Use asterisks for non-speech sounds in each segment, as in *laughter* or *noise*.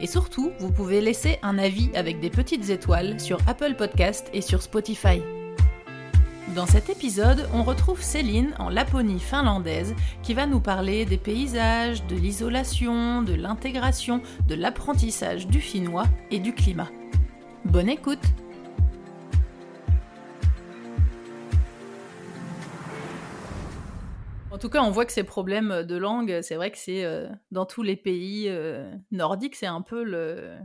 Et surtout, vous pouvez laisser un avis avec des petites étoiles sur Apple Podcast et sur Spotify. Dans cet épisode, on retrouve Céline en Laponie finlandaise qui va nous parler des paysages, de l'isolation, de l'intégration, de l'apprentissage du finnois et du climat. Bonne écoute tout cas, on voit que ces problèmes de langue, c'est vrai que c'est euh, dans tous les pays euh, nordiques, c'est un peu le,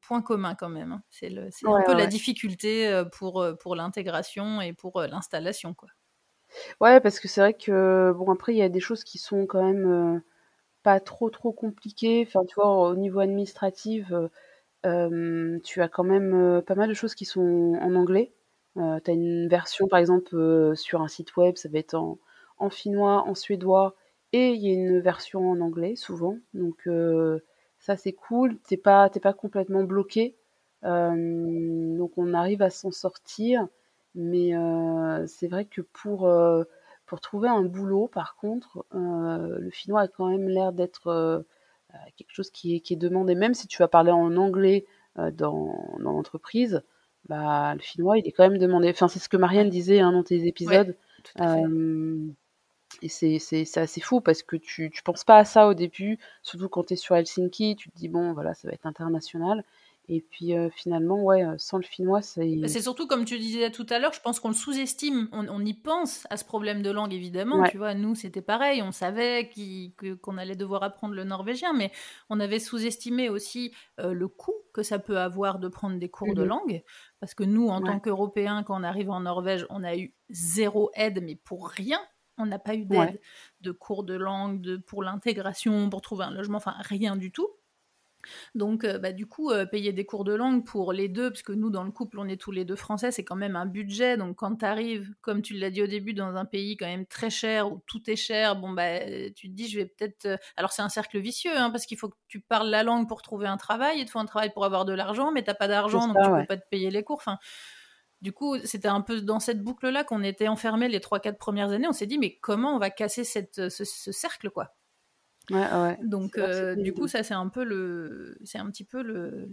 point commun quand même. Hein. C'est un peu la difficulté euh, pour, pour l'intégration et pour l'installation. quoi. Ouais, parce que c'est vrai que, bon, après, il y a des choses qui sont quand même pas trop, trop compliquées. Enfin, tu vois, au niveau administratif, tu as quand même pas mal de choses qui sont en anglais. tu as une version, par exemple, sur un site web, ça va être en en finnois, en suédois, et il y a une version en anglais souvent. Donc euh, ça c'est cool, t'es pas t'es pas complètement bloqué. Euh, donc on arrive à s'en sortir, mais euh, c'est vrai que pour pour trouver un boulot, par contre, le finnois a quand même l'air d'être quelque chose qui est, qui est demandé. Même si tu vas parler en anglais dans, dans l'entreprise, bah, le finnois, il est quand même demandé. Enfin, c'est ce que Marianne disait hein, dans tes épisodes. Et c'est, c'est, c'est assez fou parce que tu, tu penses pas à ça au début, surtout quand tu es sur Helsinki, tu te dis bon voilà ça va être international. Et puis euh, finalement, ouais, euh, sans le finnois, c'est. Bah, c'est surtout comme tu disais tout à l'heure, je pense qu'on le sous-estime. On, on, y pense à ce problème de langue évidemment. Tu vois, nous c'était pareil, on savait qu'on allait devoir apprendre le norvégien, mais on avait sous-estimé aussi euh, le coût que ça peut avoir de prendre des cours de mmh langue. Parce que nous, en tant qu'Européens, quand on arrive en Norvège, on a eu zéro aide, mais pour rien. On n'a pas eu d'aide de cours de langue, de, pour l'intégration, pour trouver un logement, enfin rien du tout. Donc, euh, bah, du coup, euh, payer des cours de langue pour les deux, parce que nous, dans le couple, on est tous les deux français, c'est quand même un budget. Donc, quand tu arrives, comme tu l'as dit au début, dans un pays quand même très cher, où tout est cher, bon, bah, tu te dis, je vais peut-être. Euh, alors, c'est un cercle vicieux, hein, parce qu'il faut que tu parles la langue pour trouver un travail, il te faut un travail pour avoir de l'argent, mais t'as pas d'argent, donc tu peux pas te payer les cours. Enfin, du coup, c'était un peu dans cette boucle-là qu'on était enfermés les 3-4 premières années. On s'est dit, mais comment on va casser cette, ce, cercle, quoi? Ouais, ouais. Donc, euh, du coup, ça, c'est un peu le, c'est un petit peu le,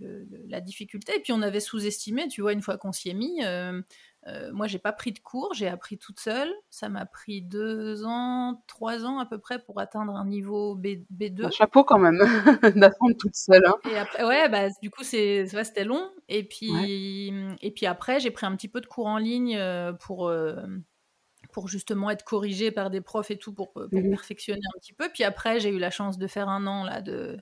la difficulté. Et puis, on avait sous-estimé, tu vois, une fois qu'on s'y est mis, euh, euh, moi, j'ai pas pris de cours, j'ai appris toute seule. Ça m'a pris deux ans, trois ans à peu près pour atteindre un niveau B, 2 Un chapeau quand même *laughs* d'apprendre toute seule. Hein. Et après, ouais, bah du coup c'est, c'était long. Et puis et puis après, j'ai pris un petit peu de cours en ligne euh, pour euh, pour justement être corrigée par des profs et tout pour, pour mmh perfectionner un petit peu. Puis après, j'ai eu la chance de faire un an là de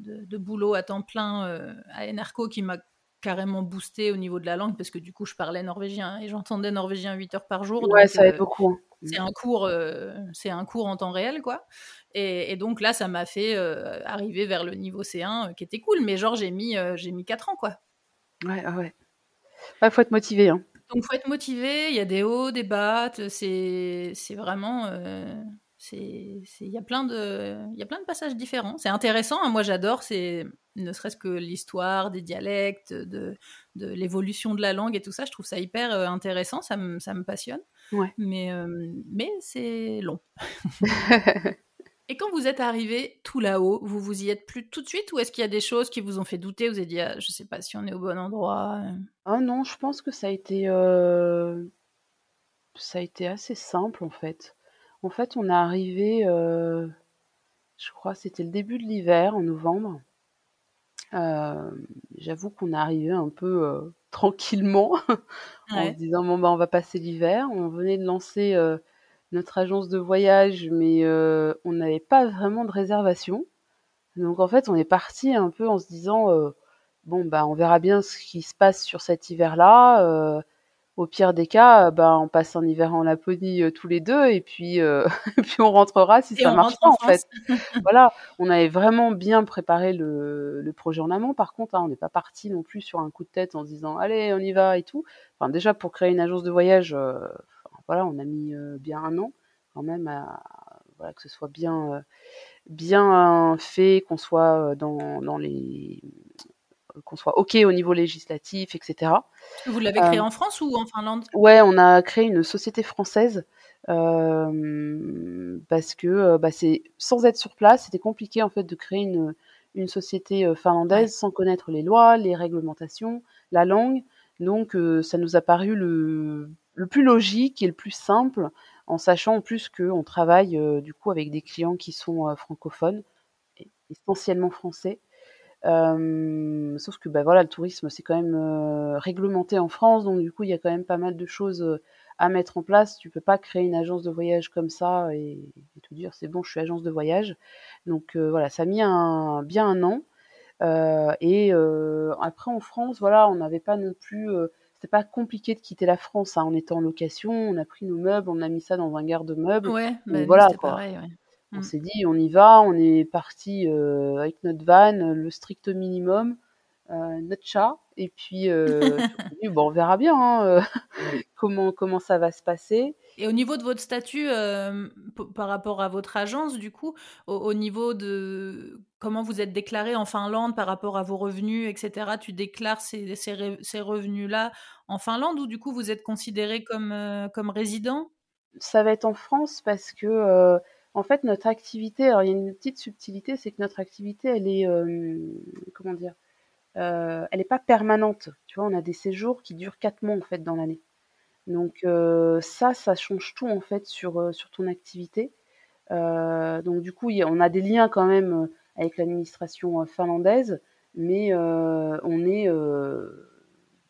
de, de boulot à temps plein à Enerco qui m'a carrément boosté au niveau de la langue parce que du coup je parlais norvégien et j'entendais norvégien 8 heures par jour. Ouais, ça aide euh, beaucoup. Hein. C'est un cours, euh, c'est un cours en temps réel quoi. Et, donc là, ça m'a fait euh, arriver vers le niveau C1 qui était cool, mais genre j'ai mis j'ai mis 4 ans quoi. Ouais, ah ouais. Il faut être motivé. Hein. Donc faut être motivé. Il y a des hauts, des bas. C'est c'est vraiment il y a plein de passages différents. C'est intéressant hein. moi j'adore c'est ne serait-ce que l'histoire des dialectes de, de l'évolution de la langue et tout ça je trouve ça hyper euh, intéressant ça me ça me passionne. Mais euh, mais c'est long. *laughs* Et quand vous êtes arrivé tout là-haut vous vous y êtes plus tout de suite ou est-ce qu'il y a des choses qui vous ont fait douter vous avez dit ah, je sais pas si on est au bon endroit ah non je pense que ça a été ça a été assez simple en fait en fait, on est arrivé, euh, je crois, c'était le début de l'hiver, en novembre. Euh, j'avoue qu'on est arrivé un peu euh, *laughs* tranquillement, en se disant bon bah on va passer l'hiver. On venait de lancer notre agence de voyage, mais on n'avait pas vraiment de réservation. Donc en fait, on est parti un peu en se disant bon bah on verra bien ce qui se passe sur cet hiver-là. Au pire des cas, bah, on passe un hiver en Laponie tous les deux et puis, *laughs* puis on rentrera si ça marche pas en, fait. *laughs* *laughs* voilà, on avait vraiment bien préparé le, le projet en amont. Par contre, hein, on n'est pas parti non plus sur un coup de tête en se disant allez on y va et tout. Enfin déjà pour créer une agence de voyage, voilà, on a mis bien un an quand même à voilà que ce soit bien bien fait, qu'on soit dans, dans les qu'on soit OK au niveau législatif, etc. Vous l'avez créé en France ou en Finlande? Ouais, on a créé une société française euh, parce que bah, c'est sans être sur place, c'était compliqué en fait de créer une, une société finlandaise sans connaître les lois, les réglementations, la langue. Donc ça nous a paru le, le plus logique et le plus simple en sachant en plus qu'on travaille du coup avec des clients qui sont francophones, essentiellement français. Sauf que bah, voilà, le tourisme c'est quand même réglementé en France, donc du coup il y a quand même pas mal de choses à mettre en place. Tu peux pas créer une agence de voyage comme ça et, te dire c'est bon, je suis agence de voyage. Donc voilà, ça a mis un, bien un an. et après en France, voilà, on n'avait pas non plus c'est pas compliqué de quitter la France. Hein. On était en location, on a pris nos meubles, on a mis ça dans un garde-meubles. Ouais, bah voilà quoi. Pareil, ouais. On mm. s'est dit, on y va, on est parti euh, avec notre van, le strict minimum, euh, notre chat, et puis euh, bon, on verra bien hein, *laughs* *laughs* comment comment ça va se passer. Et au niveau de votre statut euh, par rapport à votre agence, du coup, au, niveau de comment vous êtes déclaré en Finlande par rapport à vos revenus, etc., tu déclares ces, ces, revenus-là en Finlande ou du coup vous êtes considéré comme, euh, comme résident? Ça va être en France parce que, euh, en fait, notre activité, alors il y a une petite subtilité, c'est que notre activité, elle est, comment dire, elle n'est pas permanente. Tu vois, on a des séjours qui durent quatre mois en fait dans l'année. Donc ça, ça change tout en fait sur, sur ton activité. donc du coup, on a des liens quand même avec l'administration finlandaise, mais on est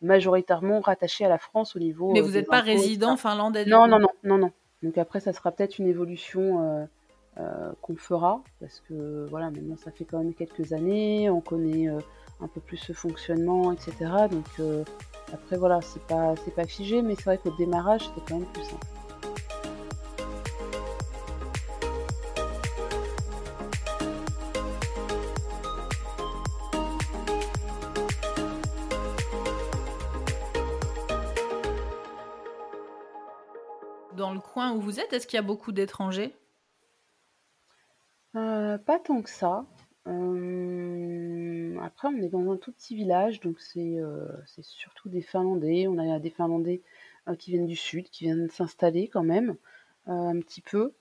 majoritairement rattaché à la France au niveau. Mais vous n'êtes pas résident finlandais Non, non, non, non, non. Donc après, ça sera peut-être une évolution qu'on fera, parce que voilà, maintenant ça fait quand même quelques années, on connaît un peu plus ce fonctionnement, etc. Donc euh, après voilà, c'est pas c'est pas figé, mais c'est vrai qu'au démarrage c'était quand même plus simple. Dans le coin où vous êtes, est-ce qu'il y a beaucoup d'étrangers? Euh, Pas tant que ça. Euh, après, on est dans un tout petit village, donc c'est euh, surtout des Finlandais. On a des Finlandais qui viennent du sud, qui viennent s'installer quand même un petit peu.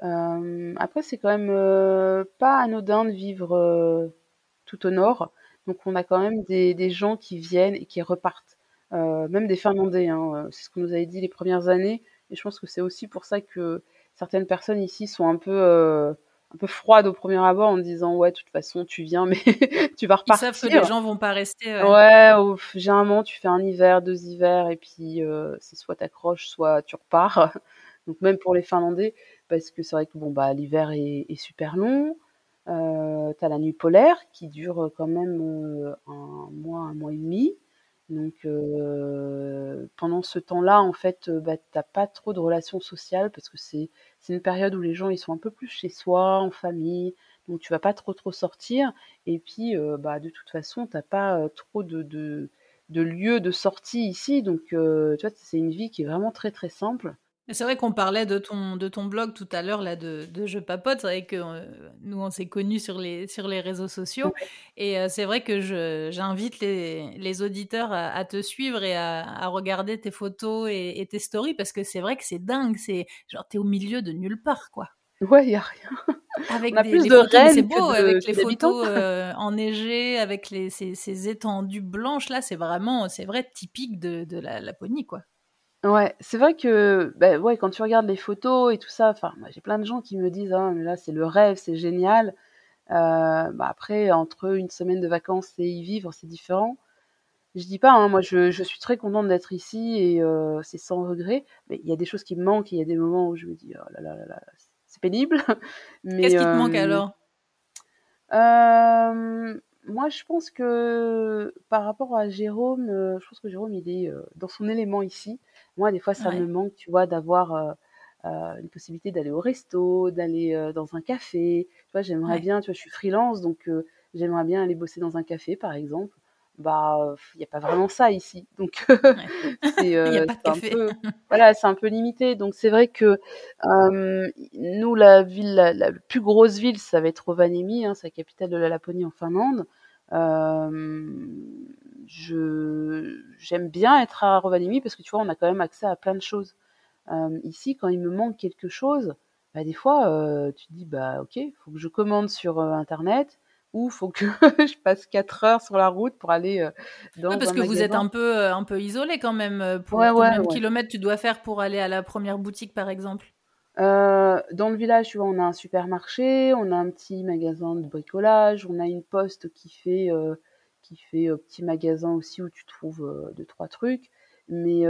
après, c'est quand même pas anodin de vivre tout au nord. Donc, on a quand même des, des gens qui viennent et qui repartent. même des Finlandais, hein, c'est ce qu'on nous avait dit les premières années. Et je pense que c'est aussi pour ça que certaines personnes ici sont un peu un peu froide au premier abord en disant ouais de toute façon tu viens *laughs* mais tu vas repartir. Ils savent que les gens vont pas rester. Ouais, généralement tu fais un hiver, deux hivers et puis euh, c'est soit t'accroches soit tu repars. *laughs* Donc même pour les Finlandais parce que c'est vrai que bon bah l'hiver est, est, super long. Euh, t'as la nuit polaire qui dure quand même euh, un mois, un mois et demi. Donc pendant ce temps-là, en fait, euh, bah, t'as pas trop de relations sociales parce que c'est une période où les gens ils sont un peu plus chez soi, en famille, donc tu vas pas trop trop sortir. Et puis bah de toute façon, t'as pas trop de, de de lieux de sortie ici, donc tu vois, c'est une vie qui est vraiment très très simple. C'est vrai qu'on parlait de ton, de ton blog tout à l'heure là de, de Je Papote. C'est vrai que euh, nous, on s'est connus sur les, sur les réseaux sociaux. Et euh, c'est vrai que j'invite les, les auditeurs à, te suivre et à, à regarder tes photos et, tes stories parce que c'est vrai que c'est dingue. C'est genre, t'es au milieu de nulle part, quoi. Ouais, il n'y a rien. Avec on a plus de C'est beau, avec les photos *laughs* euh, enneigées, avec les, ces, ces, étendues blanches, là, c'est vraiment, c'est vrai, typique de, de la Laponie, quoi. Ouais, c'est vrai que bah, ouais, quand tu regardes les photos et tout ça, enfin, j'ai plein de gens qui me disent «Ah mais là c'est le rêve, c'est génial». Euh, bah, après entre une semaine de vacances et y vivre, c'est différent. Je dis pas, hein, moi je je suis très contente d'être ici et euh, c'est sans regret, mais il y a des choses qui me manquent, il y a des moments où je me dis: «Oh là là là là, c'est pénible». *laughs* Qu'est-ce qui te manque alors? euh, moi, je pense que par rapport à Jérôme, je pense que Jérôme, il est dans son élément ici. Moi, des fois, ça me manque, tu vois, d'avoir une possibilité d'aller au resto, d'aller dans un café. Tu vois, j'aimerais bien, tu vois, je suis freelance, donc j'aimerais bien aller bosser dans un café, par exemple. Bah il n'y a pas vraiment ça ici. Donc *laughs* *laughs* c'est un peu *laughs* voilà c'est un peu limité. Donc c'est vrai que nous la ville la, plus grosse ville ça va être Rovaniemi hein, c'est la capitale de la Laponie en Finlande je j'aime bien être à Rovaniemi parce que tu vois on a quand même accès à plein de choses. Ici quand il me manque quelque chose bah, des fois tu te dis bah ok faut que je commande sur internet ou faut que *laughs* je passe 4 heures sur la route pour aller euh, dans ouais, parce que vous êtes un peu euh, un peu isolé quand même euh, pour combien de kilomètres tu dois faire pour aller à la première boutique par exemple? Dans le village, tu vois, on a un supermarché, on a un petit magasin de bricolage, on a une poste qui fait qui fait petit magasin aussi où tu trouves deux trois trucs. Mais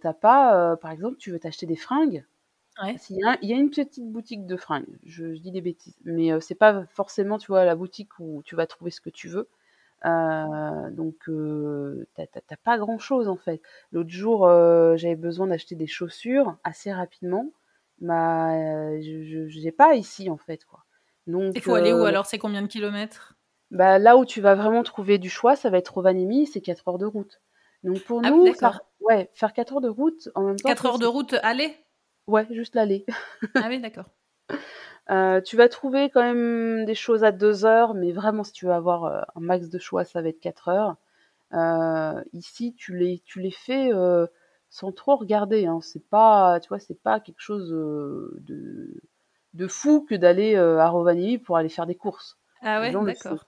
t'as pas, par exemple, tu veux t'acheter des fringues, il, y a, une petite boutique de fringues, je, dis des bêtises, mais euh, c'est pas forcément, tu vois, la boutique où tu vas trouver ce que tu veux. Euh, donc, euh, t'as pas grand chose en fait. L'autre jour, j'avais besoin d'acheter des chaussures assez rapidement. Bah, je n'ai pas ici en fait, quoi. Donc, il faut aller où alors? C'est combien de kilomètres? Bah, Là où tu vas vraiment trouver du choix, ça va être Rovaniemi, c'est 4 heures de route. Donc pour ah nous, ouais, faire 4 heures de route en même temps. 4 heures de route aller? Ouais, juste l'aller. ah oui, d'accord. *laughs* Euh, tu vas trouver quand même des choses à 2 heures, mais vraiment, si tu veux avoir euh, un max de choix, ça va être 4 heures. Euh, ici, tu les, tu les fais sans trop regarder. Hein. C'est pas, tu vois, c'est pas quelque chose de, de fou que d'aller à Rovaniemi pour aller faire des courses. Ah ouais, d'accord.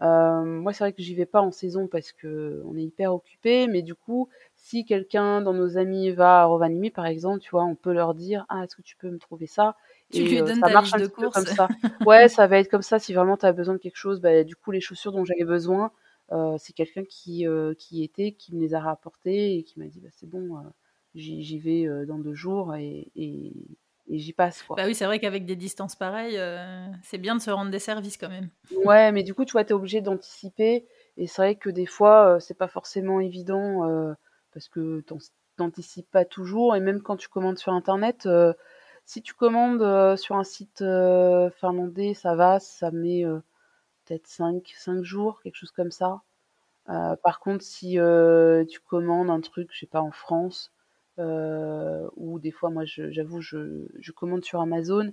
Moi, c'est vrai que j'y vais pas en saison parce que on est hyper occupé, mais du coup, si quelqu'un dans nos amis va à Rovaniemi, par exemple, tu vois, on peut leur dire Ah, est-ce que tu peux me trouver ça? Tu lui euh, donnes ça marche de course. comme ça. *laughs* ouais, ça va être comme ça. Si vraiment tu as besoin de quelque chose, bah, du coup, les chaussures dont j'avais besoin, euh, c'est quelqu'un qui, euh, qui était, qui me les a rapportées et qui m'a dit bah, C'est bon, j'y vais dans deux jours et, et, j'y passe. Quoi. Bah oui, c'est vrai qu'avec des distances pareilles, c'est bien de se rendre des services quand même. Ouais, mais du coup, tu vois, tu es obligé d'anticiper. Et c'est vrai que des fois, c'est pas forcément évident parce que t'anticipes pas toujours et même quand tu commandes sur internet euh, si tu commandes euh, sur un site euh, finlandais ça va ça met peut-être 5 5 jours quelque chose comme ça par contre si tu commandes un truc je sais pas en France ou des fois moi j'avoue je, je, commande sur Amazon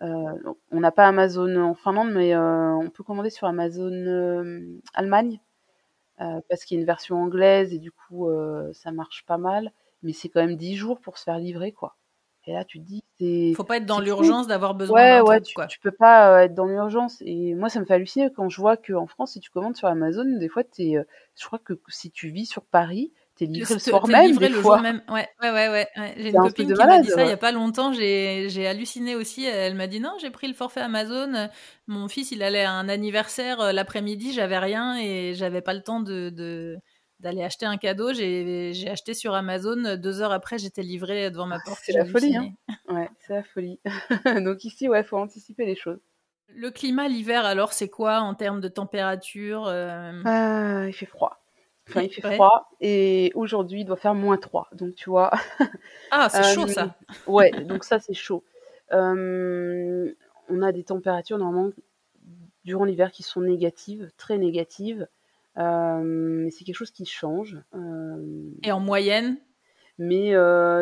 on n'a pas Amazon en Finlande mais on peut commander sur Amazon Allemagne euh, parce qu'il y a une version anglaise et du coup euh, ça marche pas mal, mais c'est quand même 10 jours pour se faire livrer quoi. Et là tu te dis c'est. Faut pas être dans l'urgence d'avoir besoin ouais, ouais, tu, tu, peux pas euh, être dans l'urgence. Et moi ça me fait halluciner quand je vois qu'en France si tu commandes sur Amazon, des fois es, je crois que si tu vis sur Paris, T'es livré le, soir même, livré le jour même. Ouais, ouais, ouais. ouais. J'ai une copine qui m'a dit ça il y a pas longtemps. J'ai halluciné aussi. Elle m'a dit non, j'ai pris le forfait Amazon. Mon fils, il allait à un anniversaire euh, l'après-midi, j'avais rien et j'avais pas le temps de, d'aller acheter un cadeau. J'ai acheté sur Amazon. Deux heures après, j'étais livré devant ma porte. C'est la folie, hein. Ouais, c'est la folie. *laughs* Donc ici, ouais, faut anticiper les choses. Le climat l'hiver, alors, c'est quoi en termes de température euh? Ah, Il fait froid. Enfin, il fait froid et aujourd'hui il doit faire moins 3. Donc tu vois. Ah, c'est chaud ça. Euh, ouais, donc ça c'est chaud. Euh, on a des températures normalement durant l'hiver qui sont négatives, très négatives. Euh, c'est quelque chose qui change. et en moyenne? Mais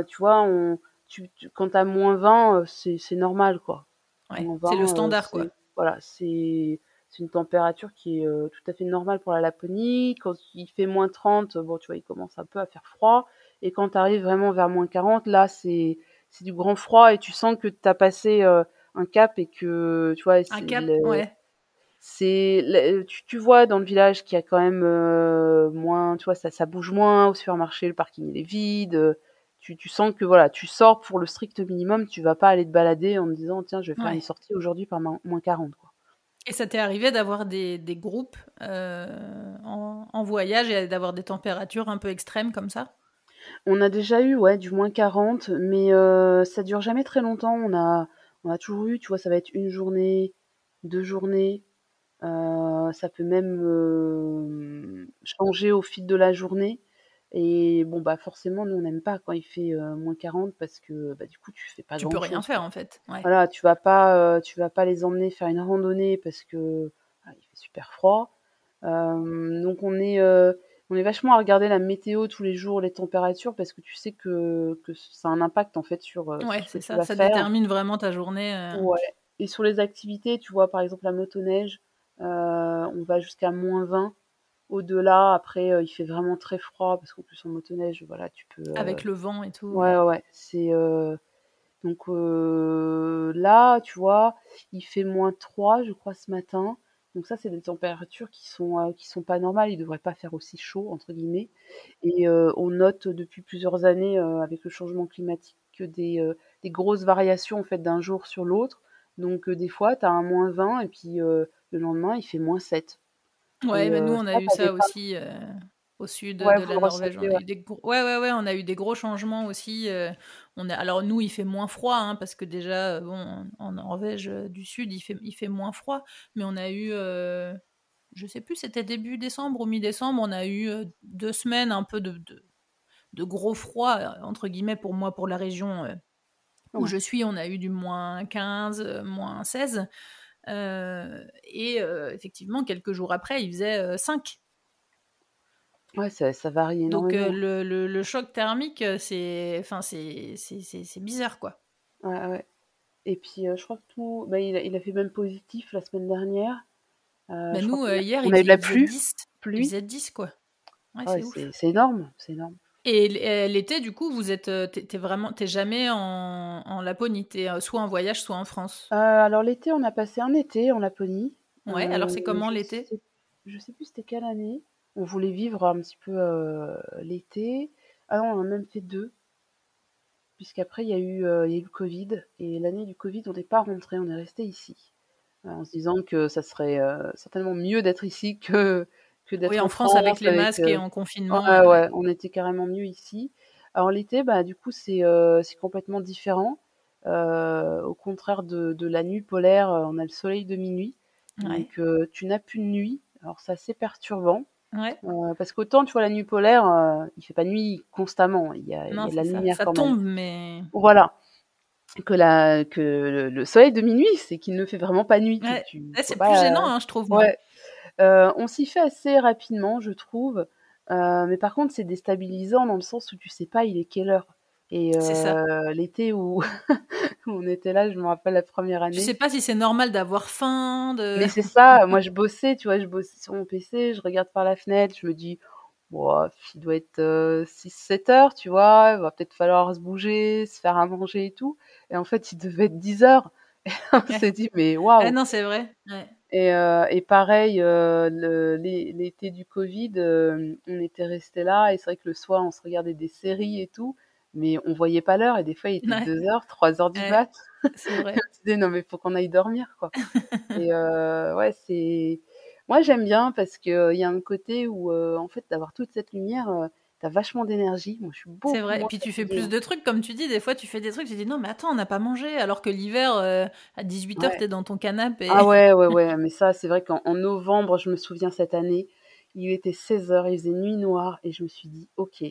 tu vois, on, tu, quand tu as moins 20, c'est normal quoi. Ouais, c'est le standard quoi. Voilà, c'est c'est une température qui est euh, tout à fait normale pour la Laponie. Quand il fait moins 30, bon, tu vois, il commence un peu à faire froid. Et quand tu arrives vraiment vers moins 40, là, c'est, c'est du grand froid et tu sens que tu as passé euh, un cap et que, tu vois, un cap, ouais. C'est, tu, tu, vois dans le village qu'il y a quand même euh, moins, tu vois, ça, ça bouge moins au supermarché, le parking il est vide. Tu, tu, sens que voilà, tu sors pour le strict minimum, tu vas pas aller te balader en te disant tiens, je vais faire une sortie aujourd'hui par moins 40. Quoi. Et ça t'est arrivé d'avoir des, groupes euh, en, voyage et d'avoir des températures un peu extrêmes comme ça? On a déjà eu, ouais, du moins 40, mais euh, ça dure jamais très longtemps. On a, on a toujours eu, tu vois, ça va être une journée, deux journées. ça peut même changer au fil de la journée. Et bon, bah forcément, nous, on n'aime pas quand il fait moins 40 parce que bah, du coup, tu fais pas Tu peux rien faire en fait. Voilà, tu vas pas, tu vas pas les emmener faire une randonnée parce que ah, il fait super froid. donc on est, on est vachement à regarder la météo tous les jours, les températures, parce que tu sais que, que ça a un impact en fait sur. Ouais, c'est ça. Ça détermine vraiment ta journée. Ouais. Et sur les activités, tu vois, par exemple la motoneige, on va jusqu'à moins 20. Au-delà, après, euh, il fait vraiment très froid parce qu'en plus en motoneige, voilà, tu peux. Avec euh, le vent et tout. Ouais, ouais. C'est euh, donc là, tu vois, il fait moins 3, je crois, ce matin. Donc ça, c'est des températures qui sont qui sont pas normales. Il devrait pas faire aussi chaud entre guillemets. Et on note depuis plusieurs années avec le changement climatique que des, des grosses variations en fait d'un jour sur l'autre. Donc des fois, tu as un moins 20 et puis le lendemain, il fait moins 7. Ouais, mais nous, on a eu ça aussi au sud de la Norvège. On a eu des ouais, ouais, ouais, on a eu des gros changements aussi. on a... Alors, nous, il fait moins froid, hein, parce que déjà, bon, en Norvège du Sud, il fait, il fait moins froid. Mais on a eu, je sais plus, c'était début décembre ou mi-décembre, on a eu deux semaines un peu de, de, gros froid, entre guillemets, pour moi, pour la région où je suis. On a eu du moins 15, moins 16. Euh, et euh, effectivement, quelques jours après, il faisait 5. Euh, ouais, ça, ça varie énormément. Donc le, le, le, choc thermique, c'est enfin, c'est bizarre, quoi. Ouais, ouais. Et puis, je crois que tout... Bah, il, a, il, a, fait même positif la semaine dernière. Bah, nous, hier, on il, a eu la pluie. 10, il faisait 10, quoi. Ouais, c'est énorme, c'est énorme. Et l'été, du coup, vous êtes, euh, t'es vraiment, t'es jamais en, en Laponie, t'es euh, soit en voyage, soit en France. Euh, alors l'été, on a passé un été en Laponie. Ouais. alors c'est comment l'été? Je sais plus c'était quelle année. On voulait vivre un petit peu l'été. Ah non, on a même fait deux. Puisqu'après il y a eu, il y a eu le Covid et l'année du Covid, on n'est pas rentré, on est resté ici, en se disant que ça serait certainement mieux d'être ici que oui, en, France, avec les masques et euh, en confinement. Ouais, ouais, on était carrément mieux ici. Alors l'été, bah, du coup, c'est euh, complètement différent. Euh, au contraire de, de, la nuit polaire, on a le soleil de minuit. Donc tu n'as plus de nuit. Alors c'est assez perturbant. Ouais. parce qu'autant, tu vois, la nuit polaire, il fait pas nuit constamment. Il y a, non, il y a la lumière ça, ça tombe, mais. Voilà. Que, la, que le, soleil de minuit, c'est qu'il ne fait vraiment pas nuit. Ouais. c'est plus gênant, hein, je trouve. Ouais. Euh, on s'y fait assez rapidement, je trouve. Euh, mais par contre, c'est déstabilisant dans le sens où tu sais pas il est quelle heure. Et euh, l'été *laughs* où, on était là, je me rappelle la première année. Je sais pas si c'est normal d'avoir faim. De... Mais c'est *laughs* ça, moi je bossais, tu vois, je bossais sur mon PC, je regarde par la fenêtre, je me dis, bon, il doit être 6-7 heures, tu vois, il va peut-être falloir se bouger, se faire à manger et tout. Et en fait, il devait être 10 heures. *laughs* On s'est dit, mais waouh! Ah non, c'est vrai. Ouais. Et, euh, et pareil, euh, l'été du Covid, euh, on était resté là et c'est vrai que le soir, on se regardait des séries et tout, mais on voyait pas l'heure et des fois il était 2h, 3h du mat. *laughs* C'est vrai. on se disait non mais faut qu'on aille dormir quoi. *laughs* et ouais, c'est moi j'aime bien parce que il y a un côté où en fait d'avoir toute cette lumière t'as vachement d'énergie. Moi, je suis C'est vrai. Et puis tu fais plus de trucs, comme tu dis. Des fois, tu fais des trucs, tu dis non, mais attends, on n'a pas mangé. Alors que l'hiver, euh, à 18h, tu t'es dans ton canapé. Ah ouais, ouais, *laughs* ouais. mais ça, c'est vrai qu'en novembre, je me souviens cette année, il était 16h, il faisait nuit noire, et je me suis dit, ok,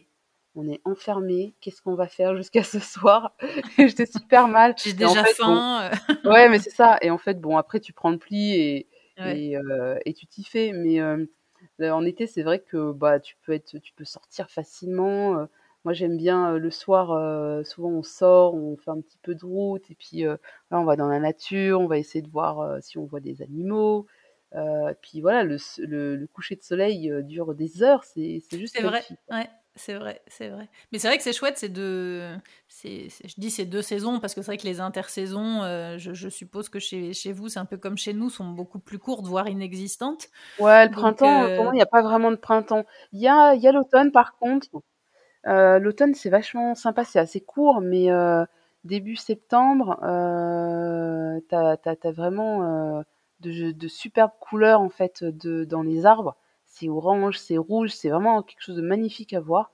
on est enfermé, qu'est-ce qu'on va faire jusqu'à ce soir? *laughs* J'étais super mal. J'ai déjà faim. *laughs* ouais, mais c'est ça. Et en fait, bon, après, tu prends le pli et, et, euh, et, tu t'y fais. Mais euh, en été, c'est vrai que bah, tu, peux être, tu peux sortir facilement. Euh. moi, j'aime bien le soir, souvent on sort, on fait un petit peu de route, et puis là, on va dans la nature, on va essayer de voir si on voit des animaux. puis voilà, le, le, coucher de soleil dure des heures, c'est juste. C'est vrai, ouais. C'est vrai, c'est vrai. Mais c'est vrai que c'est chouette, c'est deux. Je dis c'est deux saisons parce que c'est vrai que les intersaisons, euh, je, suppose que chez, chez vous, c'est un peu comme chez nous, sont beaucoup plus courtes, voire inexistantes. Ouais, le printemps, pour moi, il n'y a pas vraiment de printemps. Il y a, y a l'automne par contre. Euh, l'automne, c'est vachement sympa, c'est assez court, mais euh, début septembre, euh, t'as as, vraiment de, de superbes couleurs en fait de, dans les arbres c'est orange, c'est rouge, c'est vraiment quelque chose de magnifique à voir.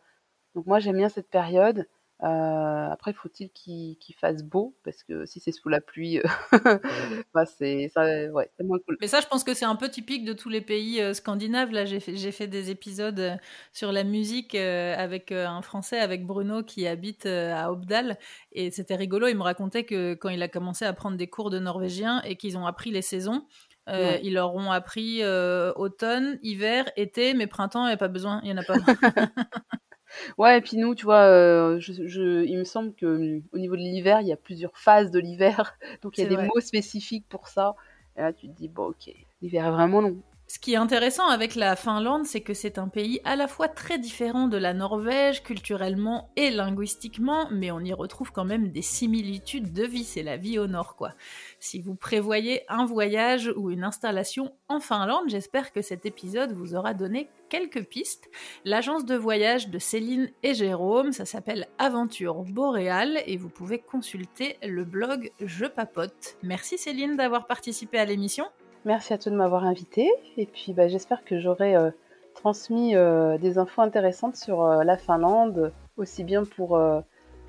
Donc moi j'aime bien cette période. Euh, après, faut-il qu'il fasse beau? Parce que si c'est sous la pluie, euh, *laughs* bah, c'est ouais, moins cool. Mais ça, je pense que c'est un peu typique de tous les pays euh, scandinaves. Là, j'ai fait, fait des épisodes sur la musique avec un Français, avec Bruno qui habite à Obdal, et c'était rigolo. Il me racontait que quand il a commencé à prendre des cours de norvégien et qu'ils ont appris les saisons, Ils leur ont appris automne, hiver, été, mais printemps, il n'y a pas besoin, il n'y en a pas. *laughs* Ouais, et puis nous, tu vois, euh, je, il me semble que hum, au niveau de l'hiver, il y a plusieurs phases de l'hiver, *laughs* donc il y a des mots spécifiques pour ça. Et là, tu te dis, bon, ok, l'hiver est vraiment long. Ce qui est intéressant avec la Finlande, c'est que c'est un pays à la fois très différent de la Norvège, culturellement et linguistiquement, mais on y retrouve quand même des similitudes de vie, c'est la vie au nord, quoi. Si vous prévoyez un voyage ou une installation en Finlande, j'espère que cet épisode vous aura donné quelques pistes. L'agence de voyage de Céline et Jérôme, ça s'appelle Aventure Boréale et vous pouvez consulter le blog Je Papote. Merci Céline d'avoir participé à l'émission. Merci à toi de m'avoir invité. Et puis bah, j'espère que j'aurai euh, transmis euh, des infos intéressantes sur euh, la Finlande, aussi bien pour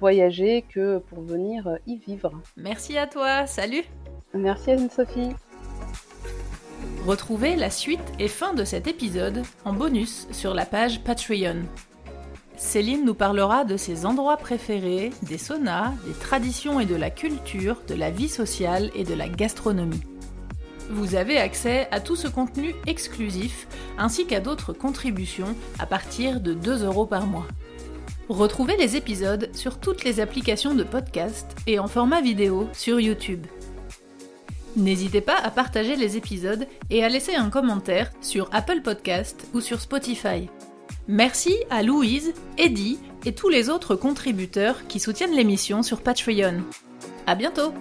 voyager que pour venir y vivre. Merci à toi, salut Merci Anne-Sophie Retrouvez la suite et fin de cet épisode en bonus sur la page Patreon. Céline nous parlera de ses endroits préférés, des saunas, des traditions et de la culture, de la vie sociale et de la gastronomie. Vous avez accès à tout ce contenu exclusif ainsi qu'à d'autres contributions à partir de 2 euros par mois. Retrouvez les épisodes sur toutes les applications de podcast et en format vidéo sur YouTube. N'hésitez pas à partager les épisodes et à laisser un commentaire sur Apple Podcast ou sur Spotify. Merci à Louise, Eddie et tous les autres contributeurs qui soutiennent l'émission sur Patreon. À bientôt!